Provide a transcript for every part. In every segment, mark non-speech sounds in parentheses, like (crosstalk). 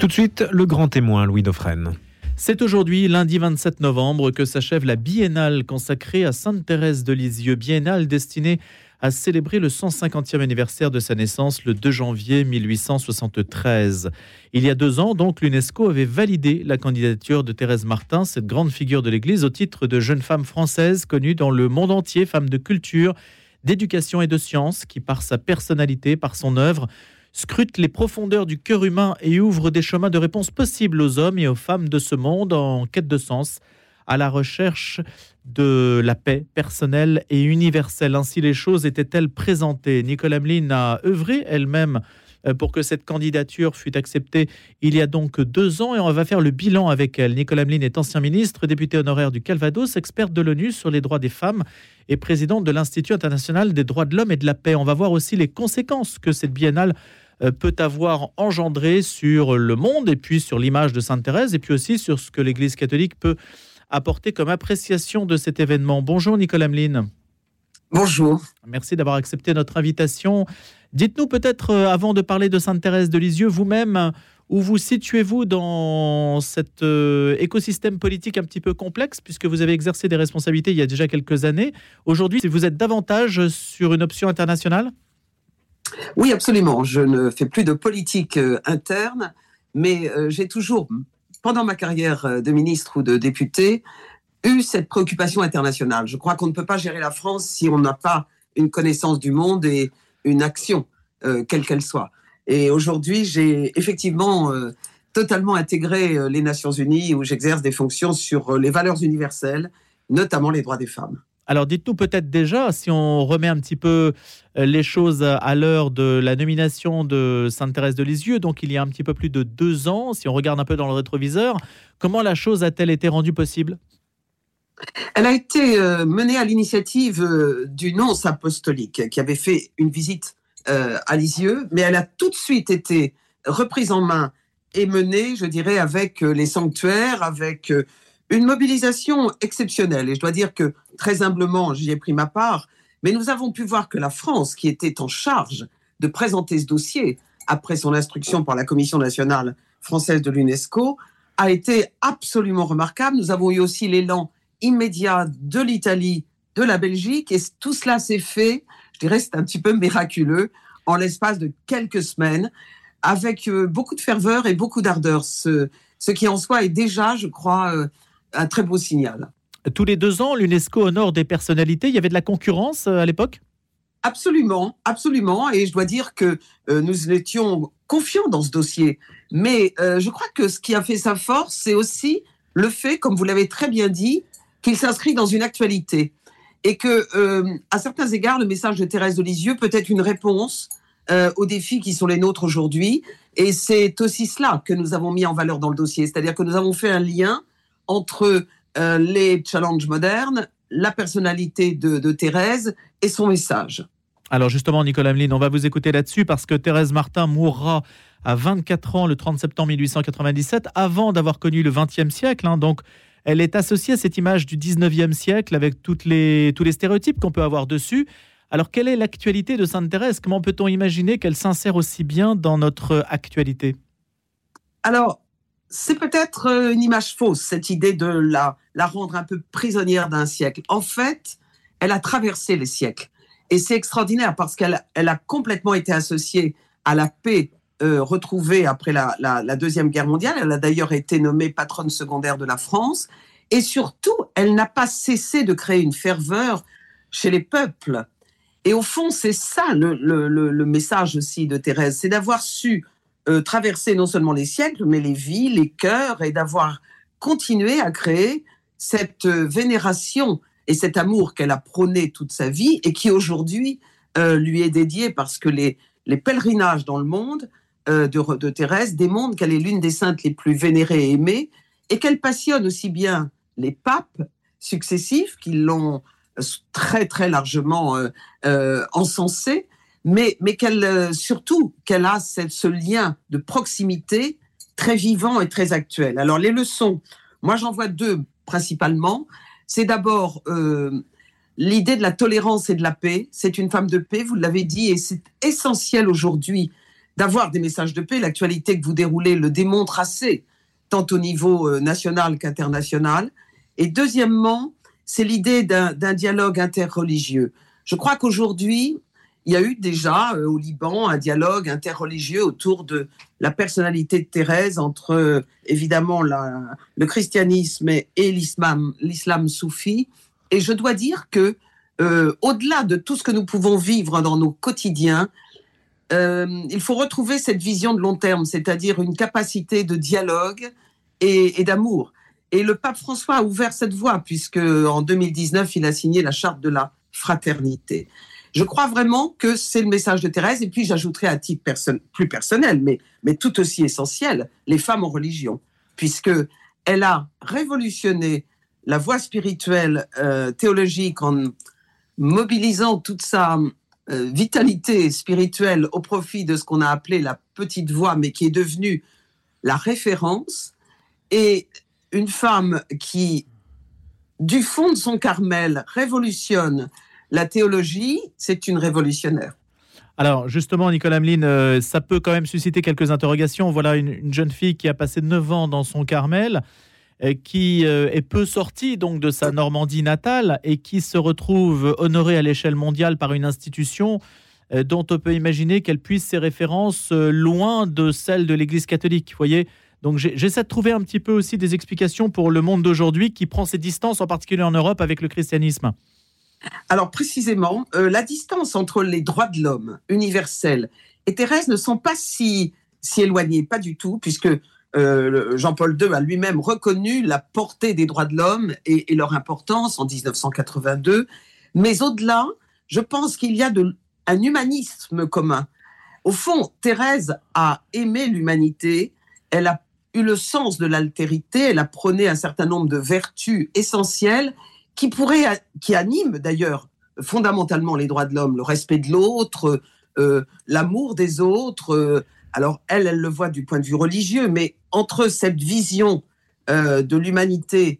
Tout de suite, le grand témoin, Louis Dauphren. C'est aujourd'hui, lundi 27 novembre, que s'achève la biennale consacrée à Sainte-Thérèse de Lisieux, biennale destinée à célébrer le 150e anniversaire de sa naissance le 2 janvier 1873. Il y a deux ans, donc, l'UNESCO avait validé la candidature de Thérèse Martin, cette grande figure de l'Église, au titre de jeune femme française connue dans le monde entier, femme de culture, d'éducation et de science, qui par sa personnalité, par son œuvre, scrute les profondeurs du cœur humain et ouvre des chemins de réponse possibles aux hommes et aux femmes de ce monde en quête de sens, à la recherche de la paix personnelle et universelle. Ainsi les choses étaient-elles présentées? Nicole Hamelin a œuvré elle-même euh, pour que cette candidature fût acceptée il y a donc deux ans et on va faire le bilan avec elle. Nicole Hamelin est ancien ministre, député honoraire du Calvados, experte de l'ONU sur les droits des femmes et présidente de l'Institut international des droits de l'homme et de la paix. On va voir aussi les conséquences que cette biennale peut avoir engendré sur le monde et puis sur l'image de Sainte Thérèse et puis aussi sur ce que l'Église catholique peut apporter comme appréciation de cet événement. Bonjour Nicole Hamelin. Bonjour. Merci d'avoir accepté notre invitation. Dites-nous peut-être, euh, avant de parler de Sainte-Thérèse de Lisieux, vous-même, où vous situez-vous dans cet euh, écosystème politique un petit peu complexe, puisque vous avez exercé des responsabilités il y a déjà quelques années. Aujourd'hui, vous êtes davantage sur une option internationale? Oui, absolument. Je ne fais plus de politique euh, interne, mais euh, j'ai toujours, pendant ma carrière euh, de ministre ou de député, eu cette préoccupation internationale. Je crois qu'on ne peut pas gérer la France si on n'a pas une connaissance du monde et une action, quelle qu'elle soit. Et aujourd'hui, j'ai effectivement totalement intégré les Nations Unies où j'exerce des fonctions sur les valeurs universelles, notamment les droits des femmes. Alors dites-nous peut-être déjà, si on remet un petit peu euh, les choses à l'heure de la nomination de Sainte-Thérèse de Lisieux, donc il y a un petit peu plus de deux ans, si on regarde un peu dans le rétroviseur, comment la chose a-t-elle été rendue possible? Elle a été euh, menée à l'initiative euh, du nonce apostolique qui avait fait une visite à Lisieux, mais elle a tout de suite été reprise en main et menée, je dirais, avec les sanctuaires, avec une mobilisation exceptionnelle. Et je dois dire que très humblement, j'y ai pris ma part. Mais nous avons pu voir que la France, qui était en charge de présenter ce dossier après son instruction par la Commission nationale française de l'UNESCO, a été absolument remarquable. Nous avons eu aussi l'élan immédiat de l'Italie, de la Belgique, et tout cela s'est fait, je dirais, c'est un petit peu miraculeux, en l'espace de quelques semaines, avec euh, beaucoup de ferveur et beaucoup d'ardeur. Ce, qui en soi est déjà, je crois, euh, un très beau signal. Tous les deux ans, l'UNESCO honore des personnalités. Il y avait de la concurrence euh, à l'époque? Absolument, absolument. Et je dois dire que euh, nous étions confiants dans ce dossier. Mais euh, je crois que ce qui a fait sa force, c'est aussi le fait, comme vous l'avez très bien dit, qu'il s'inscrit dans une actualité. Et que, à certains égards, le message de Thérèse de Lisieux peut être une réponse aux défis qui sont les nôtres aujourd'hui. Et c'est aussi cela que nous avons mis en valeur dans le dossier. C'est-à-dire que nous avons fait un lien entre euh, les challenges modernes, la personnalité de, Thérèse et son message. Alors justement, Nicolas Hamelin, on va vous écouter là-dessus parce que Thérèse Martin mourra à 24 ans le 30 septembre 1897, avant d'avoir connu le 20e siècle. Hein. donc, elle est associée à cette image du 19e siècle avec toutes les, tous les stéréotypes qu'on peut avoir dessus. Alors, quelle est l'actualité de Sainte Thérèse? Comment peut-on imaginer qu'elle s'insère aussi bien dans notre actualité? Alors, c'est peut-être euh, une image fausse, cette idée de la, la rendre un peu prisonnière d'un siècle. En fait, elle a traversé les siècles. Et c'est extraordinaire parce qu'elle elle a complètement été associée à la paix euh, retrouvée après la, la, Deuxième Guerre mondiale. Elle a d'ailleurs été nommée patronne secondaire de la France. Et surtout, elle n'a pas cessé de créer une ferveur chez les peuples. Et au fond, c'est ça le, le, le, message aussi de Thérèse, c'est d'avoir su euh, traverser non seulement les siècles, mais les vies, les cœurs, et d'avoir continué à créer cette euh, vénération et cet amour qu'elle a prôné toute sa vie et qui aujourd'hui euh, lui est dédié parce que les, pèlerinages dans le monde de, de, Thérèse démontrent qu'elle est l'une des saintes les plus vénérées et aimées et qu'elle passionne aussi bien les papes successifs qui l'ont très très largement encensée, mais, qu'elle, euh, surtout qu'elle a ce lien de proximité très vivant et très actuel. Alors les leçons, moi j'en vois deux principalement. C'est d'abord euh, l'idée de la tolérance et de la paix. C'est une femme de paix, vous l'avez dit, et c'est essentiel aujourd'hui d'avoir des messages de paix. L'actualité que vous déroulez le démontre assez, tant au niveau euh, national qu'international. Et deuxièmement, c'est l'idée d'un dialogue interreligieux. Je crois qu'aujourd'hui, il y a eu déjà euh, au Liban un dialogue interreligieux autour de la personnalité de Thérèse entre euh, évidemment le christianisme et, l'islam, l'islam soufi. Et je dois dire que euh, au-delà de tout ce que nous pouvons vivre dans nos quotidiens, il faut retrouver cette vision de long terme, c'est-à-dire une capacité de dialogue et, et d'amour. Et le pape François a ouvert cette voie puisque en 2019 il a signé la charte de la fraternité. Je crois vraiment que c'est le message de Thérèse. Et puis j'ajouterai à titre plus personnel, mais, tout aussi essentiel, les femmes en religion, puisque elle a révolutionné la voie spirituelle euh, théologique en mobilisant toute sa euh, vitalité spirituelle au profit de ce qu'on a appelé la petite voie, mais qui est devenue la référence. Et une femme qui, du fond de son Carmel, révolutionne la théologie, c'est une révolutionnaire. Alors justement, Nicolas Ameline, euh, ça peut quand même susciter quelques interrogations. Voilà une, jeune fille qui a passé 9 ans dans son Carmel, euh, qui euh, est peu sortie donc de sa Normandie natale et qui se retrouve honorée à l'échelle mondiale par une institution dont on peut imaginer qu'elle puisse ses références loin de celles de l'Église catholique. Vous voyez donc j'essaie de trouver un petit peu aussi des explications pour le monde d'aujourd'hui qui prend ses distances, en particulier en Europe, avec le christianisme. Alors précisément, euh, la distance entre les droits de l'homme universels et Thérèse ne sont pas si, si éloignées, pas du tout, puisque euh, Jean-Paul II a lui-même reconnu la portée des droits de l'homme et, leur importance en 1982. Mais au-delà, je pense qu'il y a un humanisme commun. Au fond, Thérèse a aimé l'humanité, elle a eu le sens de l'altérité, elle a prôné un certain nombre de vertus essentielles qui pourrait, qui anime d'ailleurs fondamentalement les droits de l'homme, le respect de l'autre, euh, l'amour des autres. Euh, alors elle, elle le voit du point de vue religieux, mais entre cette vision euh, de l'humanité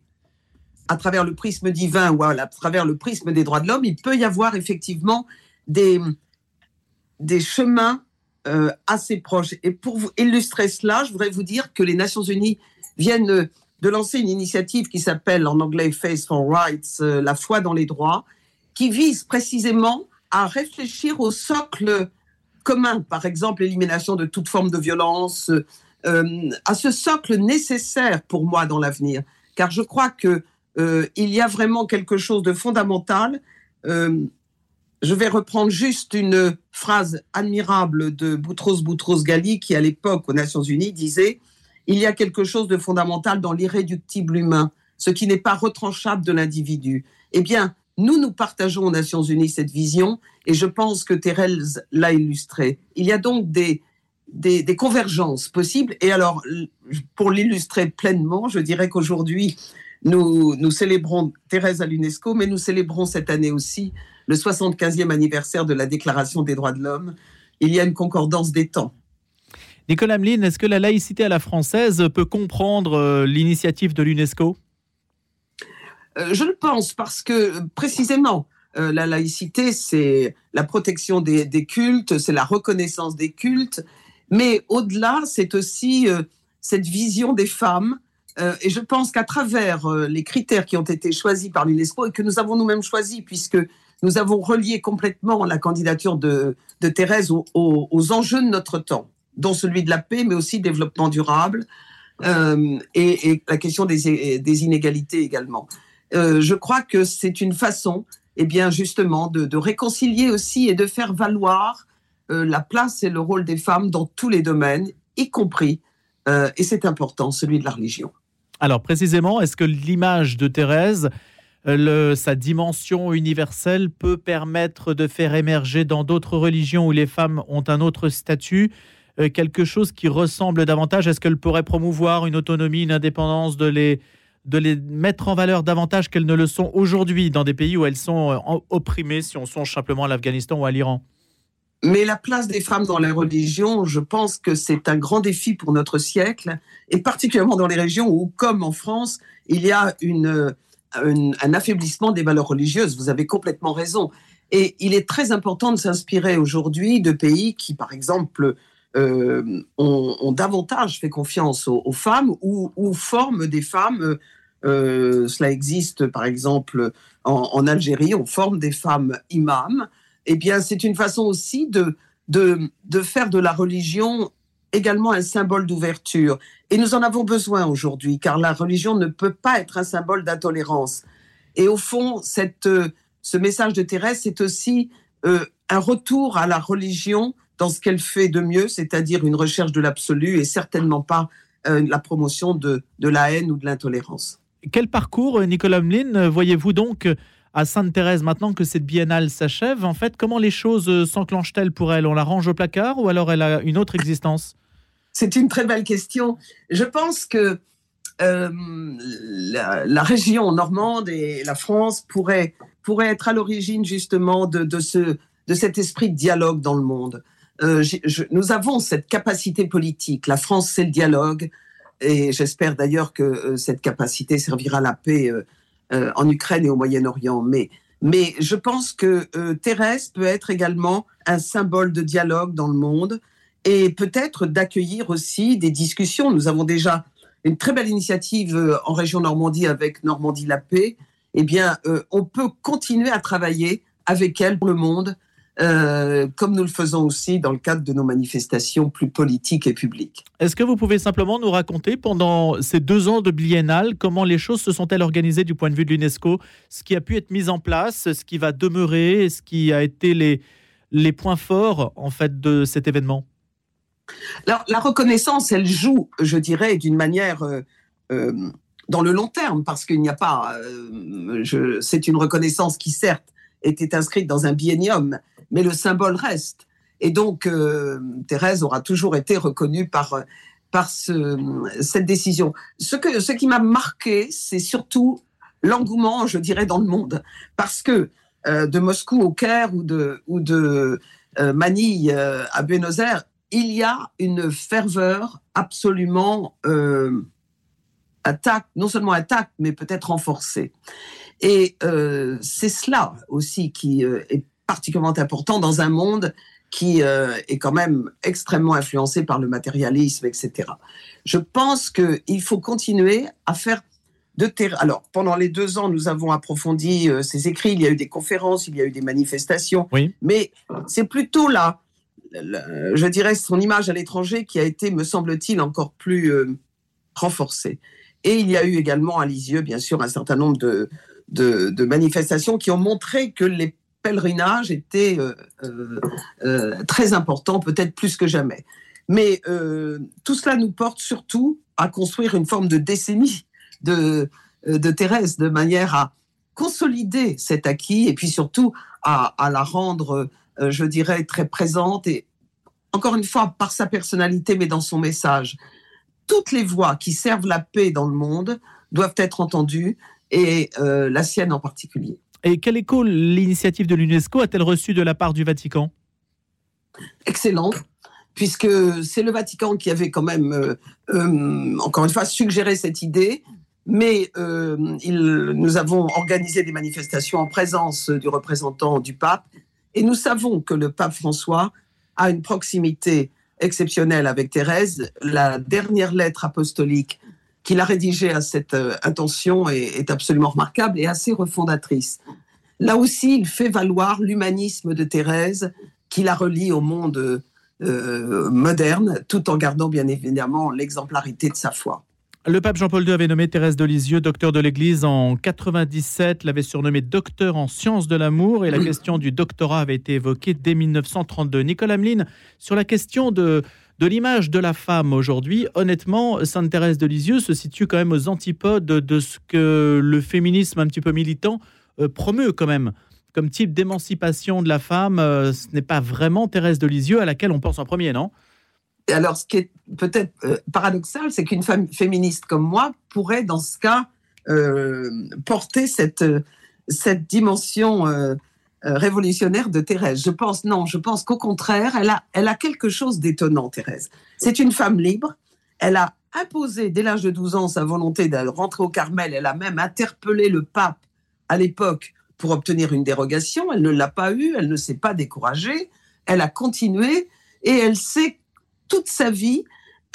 à travers le prisme divin ou à, travers le prisme des droits de l'homme, il peut y avoir effectivement des, des chemins assez proches. Et pour illustrer cela, je voudrais vous dire que les Nations Unies viennent de lancer une initiative qui s'appelle en anglais Face for Rights, euh, la foi dans les droits, qui vise précisément à réfléchir au socle commun, par exemple l'élimination de toute forme de violence, euh, à ce socle nécessaire pour moi dans l'avenir, car je crois que euh, il y a vraiment quelque chose de fondamental. je vais reprendre juste une phrase admirable de Boutros Boutros Ghali qui, à l'époque aux Nations Unies, disait il y a quelque chose de fondamental dans l'irréductible humain, ce qui n'est pas retranchable de l'individu. Eh bien, nous, nous partageons aux Nations Unies cette vision et je pense que Thérèse l'a illustré. Il y a donc des, convergences possibles. Et alors, pour l'illustrer pleinement, je dirais qu'aujourd'hui, nous, nous célébrons Thérèse à l'UNESCO, mais nous célébrons cette année aussi le 75e anniversaire de la Déclaration des droits de l'homme. Il y a une concordance des temps. Nicolas Ameline, est-ce que la laïcité à la française peut comprendre euh, l'initiative de l'UNESCO? Euh, Je le pense parce que précisément, euh, la laïcité, c'est la protection des, cultes, c'est la reconnaissance des cultes, mais au-delà, c'est aussi cette vision des femmes. et je pense qu'à travers les critères qui ont été choisis par l'UNESCO et que nous avons nous-mêmes choisis, puisque nous avons relié complètement la candidature de, Thérèse aux enjeux de notre temps dont celui de la paix, mais aussi développement durable euh, et, la question des, inégalités également. Euh, je crois que c'est une façon, eh bien justement, de, réconcilier aussi et de faire valoir euh, la place et le rôle des femmes dans tous les domaines, y compris, et c'est important, celui de la religion. Alors précisément, est-ce que l'image de Thérèse sa dimension universelle peut permettre de faire émerger dans d'autres religions où les femmes ont un autre statut? Quelque chose qui ressemble davantage? Est-ce qu'elle pourrait promouvoir une autonomie, une indépendance, de les, de les mettre en valeur davantage qu'elles ne le sont aujourd'hui dans des pays où elles sont euh, opprimées, si on songe simplement à l'Afghanistan ou à l'Iran? Mais la place des femmes dans la religion, je pense que c'est un grand défi pour notre siècle, et particulièrement dans les régions où, comme en France, il y a une, un affaiblissement des valeurs religieuses. Vous avez complètement raison. Et il est très important de s'inspirer aujourd'hui de pays qui, par exemple, ont, davantage fait confiance aux, femmes ou, ou, forment des femmes. cela existe, par exemple, en, Algérie, on forme des femmes imams. Eh bien, c'est une façon aussi de, de, de faire de la religion également un symbole d'ouverture. Et nous en avons besoin aujourd'hui, car la religion ne peut pas être un symbole d'intolérance. Et au fond, cette, euh, ce message de Thérèse, c'est aussi euh, un retour à la religion dans ce qu'elle fait de mieux, c'est-à-dire une recherche de l'absolu et certainement pas euh, la promotion de, de la haine ou de l'intolérance. Quel parcours, Nicolas Mlin, voyez-vous donc à Sainte-Thérèse maintenant que cette biennale s'achève En fait, comment les choses s'enclenchent-elles pour elle? On la range au placard ou alors elle a une autre existence? C'est une très belle question. Je pense que euh, la, région normande et la France pourraient, pourraient être à l'origine justement de, de, ce, de cet esprit de dialogue dans le monde. Euh, nous avons cette capacité politique. La France, c'est le dialogue. Et j'espère d'ailleurs que euh, cette capacité servira à la paix en Ukraine et au Moyen-Orient. Mais, mais je pense que Thérèse peut être également un symbole de dialogue dans le monde et peut-être d'accueillir aussi des discussions. Nous avons déjà une très belle initiative euh, en région Normandie avec Normandie la paix. Eh bien, euh, on peut continuer à travailler avec elle pour le monde, euh, comme nous le faisons aussi dans le cadre de nos manifestations plus politiques et publiques. Est-ce que vous pouvez simplement nous raconter pendant ces deux ans de biennale comment les choses se sont-elles organisées du point de vue de l'UNESCO, ce qui a pu être mis en place, ce qui va demeurer, ce qui a été les, les points forts en fait de cet événement? Alors, la reconnaissance, elle joue, je dirais, d'une manière euh, euh, dans le long terme, parce qu'il n'y a pas. C'est une reconnaissance qui, certes, était inscrite dans un biennium, mais le symbole reste. Et donc, Thérèse aura toujours été reconnue par, par cette décision. Ce, que, ce qui m'a marqué, c'est surtout l'engouement, je dirais, dans le monde. Parce que de Moscou au Caire ou de, ou de Manille à Buenos Aires, il y a une ferveur absolument euh, attaque, non seulement attaque, mais peut-être renforcée. Et euh, c'est cela aussi qui euh, est particulièrement important dans un monde qui euh, est quand même extrêmement influencé par le matérialisme, etc. Je pense qu'il faut continuer à faire de terrain. Alors, pendant les deux ans, nous avons approfondi ces écrits. Il y a eu des conférences, il y a eu des manifestations. Oui. Mais c'est plutôt là je dirais, son image à l'étranger qui a été, me semble-t-il, encore plus renforcée. Et il y a eu également à Lisieux, bien sûr, un certain nombre de, de, manifestations qui ont montré que les pèlerinages étaient euh, euh, très importants, peut-être plus que jamais. Mais tout cela nous porte surtout à construire une forme de décennie de, de Thérèse, de manière à consolider cet acquis et puis surtout à, la rendre euh, je dirais, très présente et encore une fois, par sa personnalité, mais dans son message. Toutes les voix qui servent la paix dans le monde doivent être entendues et euh, la sienne en particulier. Et quel écho l'initiative de l'UNESCO a-t-elle reçu de la part du Vatican? Excellent, puisque c'est le Vatican qui avait quand même, euh, encore une fois, suggéré cette idée, mais nous avons organisé des manifestations en présence du représentant du pape et nous savons que le pape François a une proximité exceptionnelle avec Thérèse. La dernière lettre apostolique qu'il a rédigée à cette euh, intention est, absolument remarquable et assez refondatrice. Là aussi, il fait valoir l'humanisme de Thérèse qui la relie au monde euh, moderne, tout en gardant bien évidemment l'exemplarité de sa foi. Le pape Jean-Paul II avait nommé Thérèse de Lisieux docteur de l'Église en 97, l'avait surnommée docteur en sciences de l'amour et la question du doctorat avait été évoquée dès 1932. Nicolas Hamelin, sur la question de, de l'image de la femme aujourd'hui, honnêtement, Sainte Thérèse de Lisieux se situe quand même aux antipodes de ce que le féminisme un petit peu militant euh, promeut quand même. Comme type d'émancipation de la femme, euh, ce n'est pas vraiment Thérèse de Lisieux à laquelle on pense en premier, non? Alors, ce qui est peut-être euh, paradoxal, c'est qu'une femme féministe comme moi pourrait, dans ce cas, porter cette, cette dimension révolutionnaire de Thérèse. Je pense, non, je pense qu'au contraire, elle a, elle a quelque chose d'étonnant, Thérèse. C'est une femme libre. Elle a imposé, dès l'âge de 12 ans, sa volonté de rentrer au Carmel. Elle a même interpellé le pape à l'époque pour obtenir une dérogation. Elle ne l'a pas eue, elle ne s'est pas découragée. Elle a continué et elle sait toute sa vie,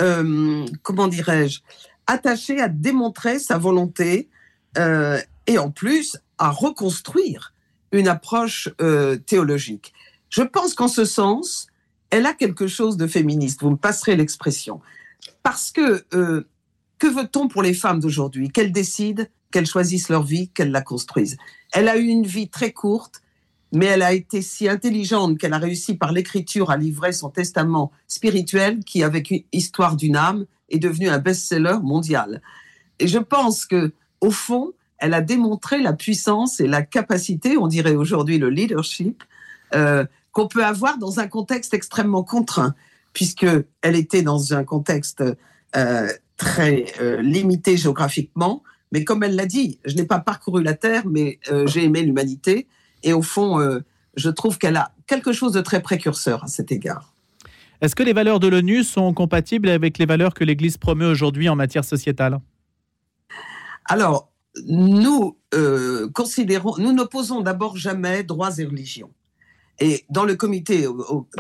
euh, comment dirais-je, attachée à démontrer sa volonté euh, et en plus à reconstruire une approche euh, théologique. Je pense qu'en ce sens, elle a quelque chose de féministe, vous me passerez l'expression. Parce que euh, que veut-on pour les femmes d'aujourd'hui? Qu'elles décident, qu'elles choisissent leur vie, qu'elles la construisent. Elle a eu une vie très courte, mais elle a été si intelligente qu'elle a réussi par l'écriture à livrer son testament spirituel qui, avec une histoire d'une âme, est devenu un best-seller mondial. Et je pense que, au fond, elle a démontré la puissance et la capacité, on dirait aujourd'hui le leadership, euh, qu'on peut avoir dans un contexte extrêmement contraint, puisque elle était dans un contexte euh, très euh, limité géographiquement. Mais comme elle l'a dit, je n'ai pas parcouru la Terre, mais j'ai aimé l'humanité. Et au fond, je trouve qu'elle a quelque chose de très précurseur à cet égard. Est-ce que les valeurs de l'ONU sont compatibles avec les valeurs que l'Église promeut aujourd'hui en matière sociétale? Alors, nous euh, considérons, nous n'opposons d'abord jamais droits et religions. Et dans le comité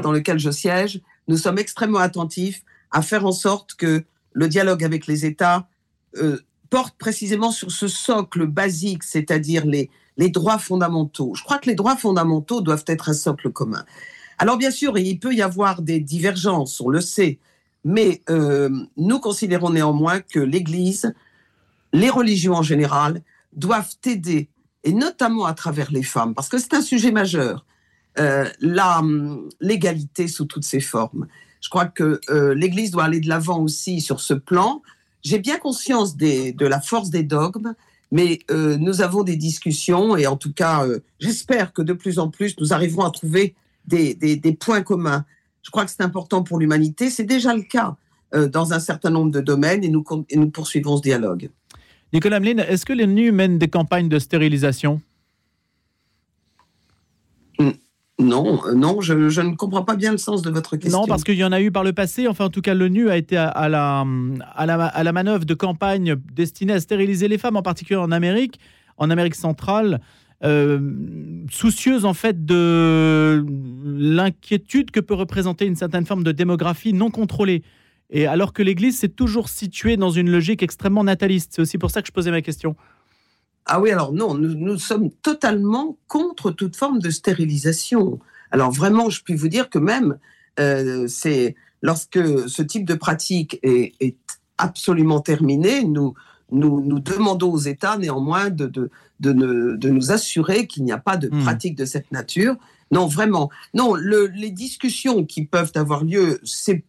dans lequel je siège, nous sommes extrêmement attentifs à faire en sorte que le dialogue avec les États euh, porte précisément sur ce socle basique, c'est-à-dire les, les droits fondamentaux. Je crois que les droits fondamentaux doivent être un socle commun. Alors bien sûr, il peut y avoir des divergences, on le sait, mais euh, nous considérons néanmoins que l'Église, les religions en général, doivent aider, et notamment à travers les femmes, parce que c'est un sujet majeur, euh, hum, l'égalité sous toutes ses formes. Je crois que euh, l'Église doit aller de l'avant aussi sur ce plan. J'ai bien conscience de la force des dogmes, mais euh, nous avons des discussions et en tout cas, euh, j'espère que de plus en plus, nous arriverons à trouver des, points communs. Je crois que c'est important pour l'humanité. C'est déjà le cas dans un certain nombre de domaines et nous, et nous poursuivrons ce dialogue. Nicolas Hamelin, est-ce que l'ONU mène des campagnes de stérilisation? Non, non, je, je ne comprends pas bien le sens de votre question. Non, parce qu'il y en a eu par le passé. Enfin, en tout cas, l'ONU a été à, à la, à, la, à la manœuvre de campagne destinée à stériliser les femmes, en particulier en Amérique, en Amérique centrale, euh, soucieuse en fait de l'inquiétude que peut représenter une certaine forme de démographie non contrôlée. Et alors que l'Église s'est toujours située dans une logique extrêmement nataliste. C'est aussi pour ça que je posais ma question. Ah oui, alors non, nous, nous sommes totalement contre toute forme de stérilisation. Alors vraiment, je puis vous dire que même, euh, c'est lorsque ce type de pratique est, est absolument terminé, nous, nous, nous demandons aux États néanmoins de, de, de, ne- de nous assurer qu'il n'y a pas de Hmm. pratique de cette nature. Non, vraiment. Non, le, les discussions qui peuvent avoir lieu, c'est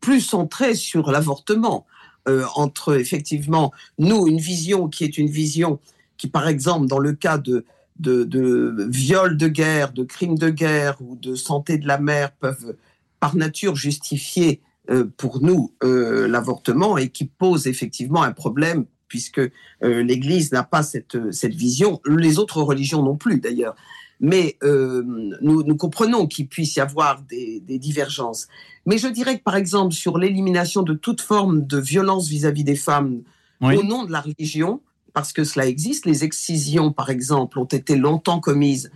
plus centré sur l'avortement. Euh, entre effectivement, nous, une vision qui est une vision qui, par exemple, dans le cas de, de, de viols de guerre, de crimes de guerre ou de santé de la mère, peuvent par nature justifier euh, pour nous euh, l'avortement et qui pose effectivement un problème puisque l'Église n'a pas cette, cette vision, les autres religions non plus d'ailleurs. Mais euh, nous, nous comprenons qu'il puisse y avoir des, des divergences. Mais je dirais que par exemple sur l'élimination de toute forme de violence vis-à-vis des femmes Oui. au nom de la religion, parce que cela existe. Les excisions, par exemple, ont été longtemps commises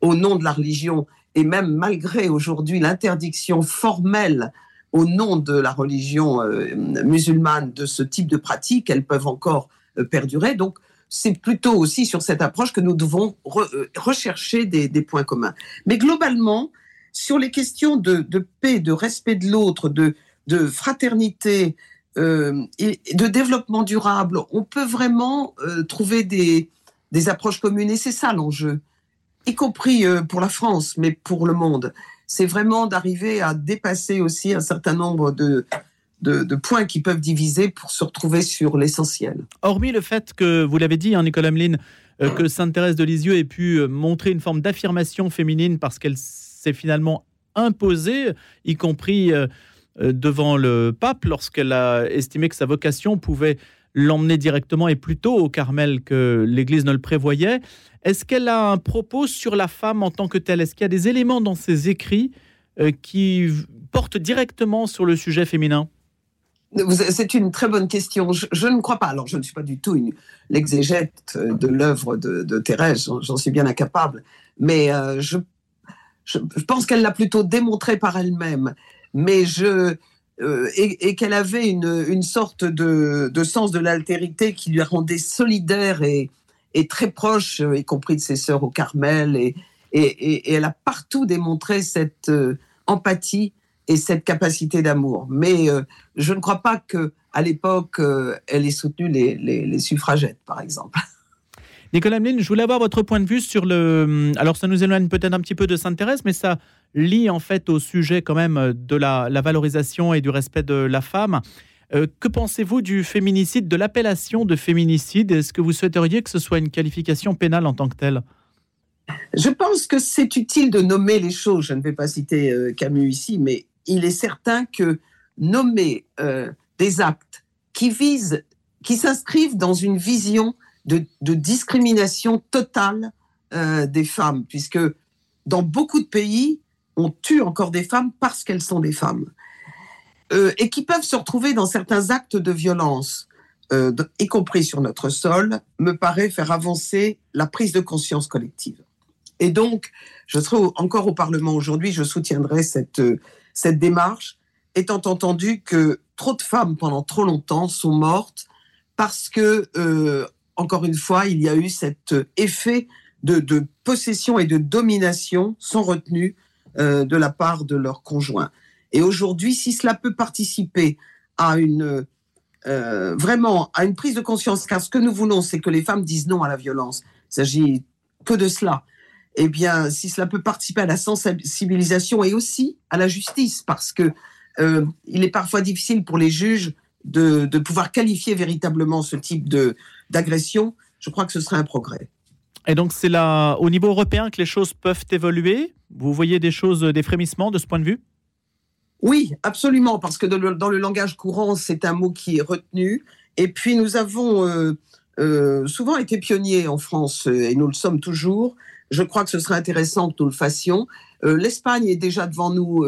au nom de la religion, et même malgré aujourd'hui l'interdiction formelle au nom de la religion euh, musulmane de ce type de pratiques, elles peuvent encore euh, perdurer. Donc, c'est plutôt aussi sur cette approche que nous devons euh, rechercher des, points communs. Mais globalement, sur les questions de, paix, de respect de l'autre, de, fraternité, euh, et de développement durable, on peut vraiment euh, trouver des, approches communes et c'est ça l'enjeu, y compris pour la France, mais pour le monde. C'est vraiment d'arriver à dépasser aussi un certain nombre de, de, points qui peuvent diviser pour se retrouver sur l'essentiel. Hormis le fait que, vous l'avez dit, hein, Nicolas Hamelin, euh, que Sainte Thérèse de Lisieux ait pu euh, montrer une forme d'affirmation féminine parce qu'elle s'est finalement imposée, y compris euh, devant le pape, lorsqu'elle a estimé que sa vocation pouvait l'emmener directement et plus tôt au Carmel que l'Église ne le prévoyait. Est-ce qu'elle a un propos sur la femme en tant que telle? Est-ce qu'il y a des éléments dans ses écrits qui portent directement sur le sujet féminin? C'est une très bonne question. Je, ne crois pas. Alors, je ne suis pas du tout une, l'exégète de l'œuvre de, Thérèse, j'en- suis bien incapable. Mais euh, je, pense qu'elle l'a plutôt démontré par elle-même. Mais je, euh, et, qu'elle avait une, sorte de, sens de l'altérité qui lui rendait solidaire et, très proche, euh, y compris de ses sœurs au Carmel. Et, elle a partout démontré cette euh, empathie et cette capacité d'amour. Mais je ne crois pas que à l'époque, elle ait soutenu les, les suffragettes, par exemple. (laughs) Nicolas Meline, je voulais avoir votre point de vue sur le. Alors, ça nous éloigne peut-être un petit peu de Sainte-Thérèse, mais ça lie en fait au sujet quand même de la, valorisation et du respect de la femme. Euh, que pensez-vous du féminicide, de l'appellation de féminicide? Est-ce que vous souhaiteriez que ce soit une qualification pénale en tant que telle? Je pense que c'est utile de nommer les choses. Je ne vais pas citer euh, Camus ici, mais il est certain que nommer euh, des actes qui visent, qui s'inscrivent dans une vision de, discrimination totale euh, des femmes, puisque dans beaucoup de pays, on tue encore des femmes parce qu'elles sont des femmes, euh, et qui peuvent se retrouver dans certains actes de violence, y compris sur notre sol, me paraît faire avancer la prise de conscience collective. Et donc, je serai encore au Parlement aujourd'hui, je soutiendrai cette, cette démarche, étant entendu que trop de femmes pendant trop longtemps sont mortes parce que encore une fois, il y a eu cet euh, effet de, possession et de domination sans retenue euh, de la part de leur conjoint. Et aujourd'hui, si cela peut participer à une euh, vraiment à une prise de conscience, car ce que nous voulons, c'est que les femmes disent non à la violence. Il s'agit que de cela. Eh bien, si cela peut participer à la sensibilisation et aussi à la justice, parce que il est parfois difficile pour les juges de, de pouvoir qualifier véritablement ce type de, d'agression, je crois que ce serait un progrès. Et donc c'est là, au niveau européen, que les choses peuvent évoluer? Vous voyez des choses, des frémissements de ce point de vue? Oui, absolument, parce que dans le, langage courant, c'est un mot qui est retenu. Et puis nous avons euh, euh, souvent été pionniers en France, euh, et nous le sommes toujours. Je crois que ce serait intéressant que nous le fassions. L'Espagne est déjà devant nous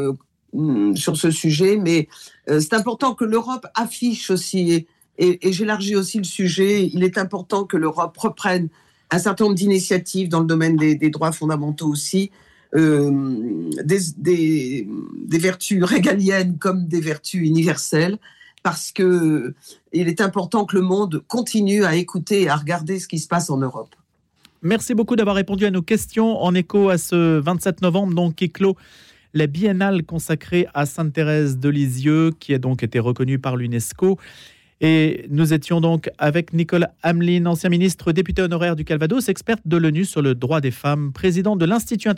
mm, sur ce sujet, mais c'est important que l'Europe affiche aussi et, j'élargis aussi le sujet, il est important que l'Europe reprenne un certain nombre d'initiatives dans le domaine des, droits fondamentaux aussi, euh, des, vertus régaliennes comme des vertus universelles, parce que il est important que le monde continue à écouter et à regarder ce qui se passe en Europe. Merci beaucoup d'avoir répondu à nos questions en écho à ce 27 novembre, donc clôt la biennale consacrée à Sainte-Thérèse de Lisieux, qui a donc été reconnue par l'UNESCO. Et nous étions donc avec Nicole Hamelin, ancien ministre député honoraire du Calvados, experte de l'ONU sur le droit des femmes, président de l'Institut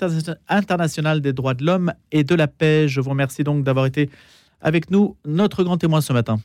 international des droits de l'homme et de la paix. Je vous remercie donc d'avoir été avec nous, notre grand témoin ce matin.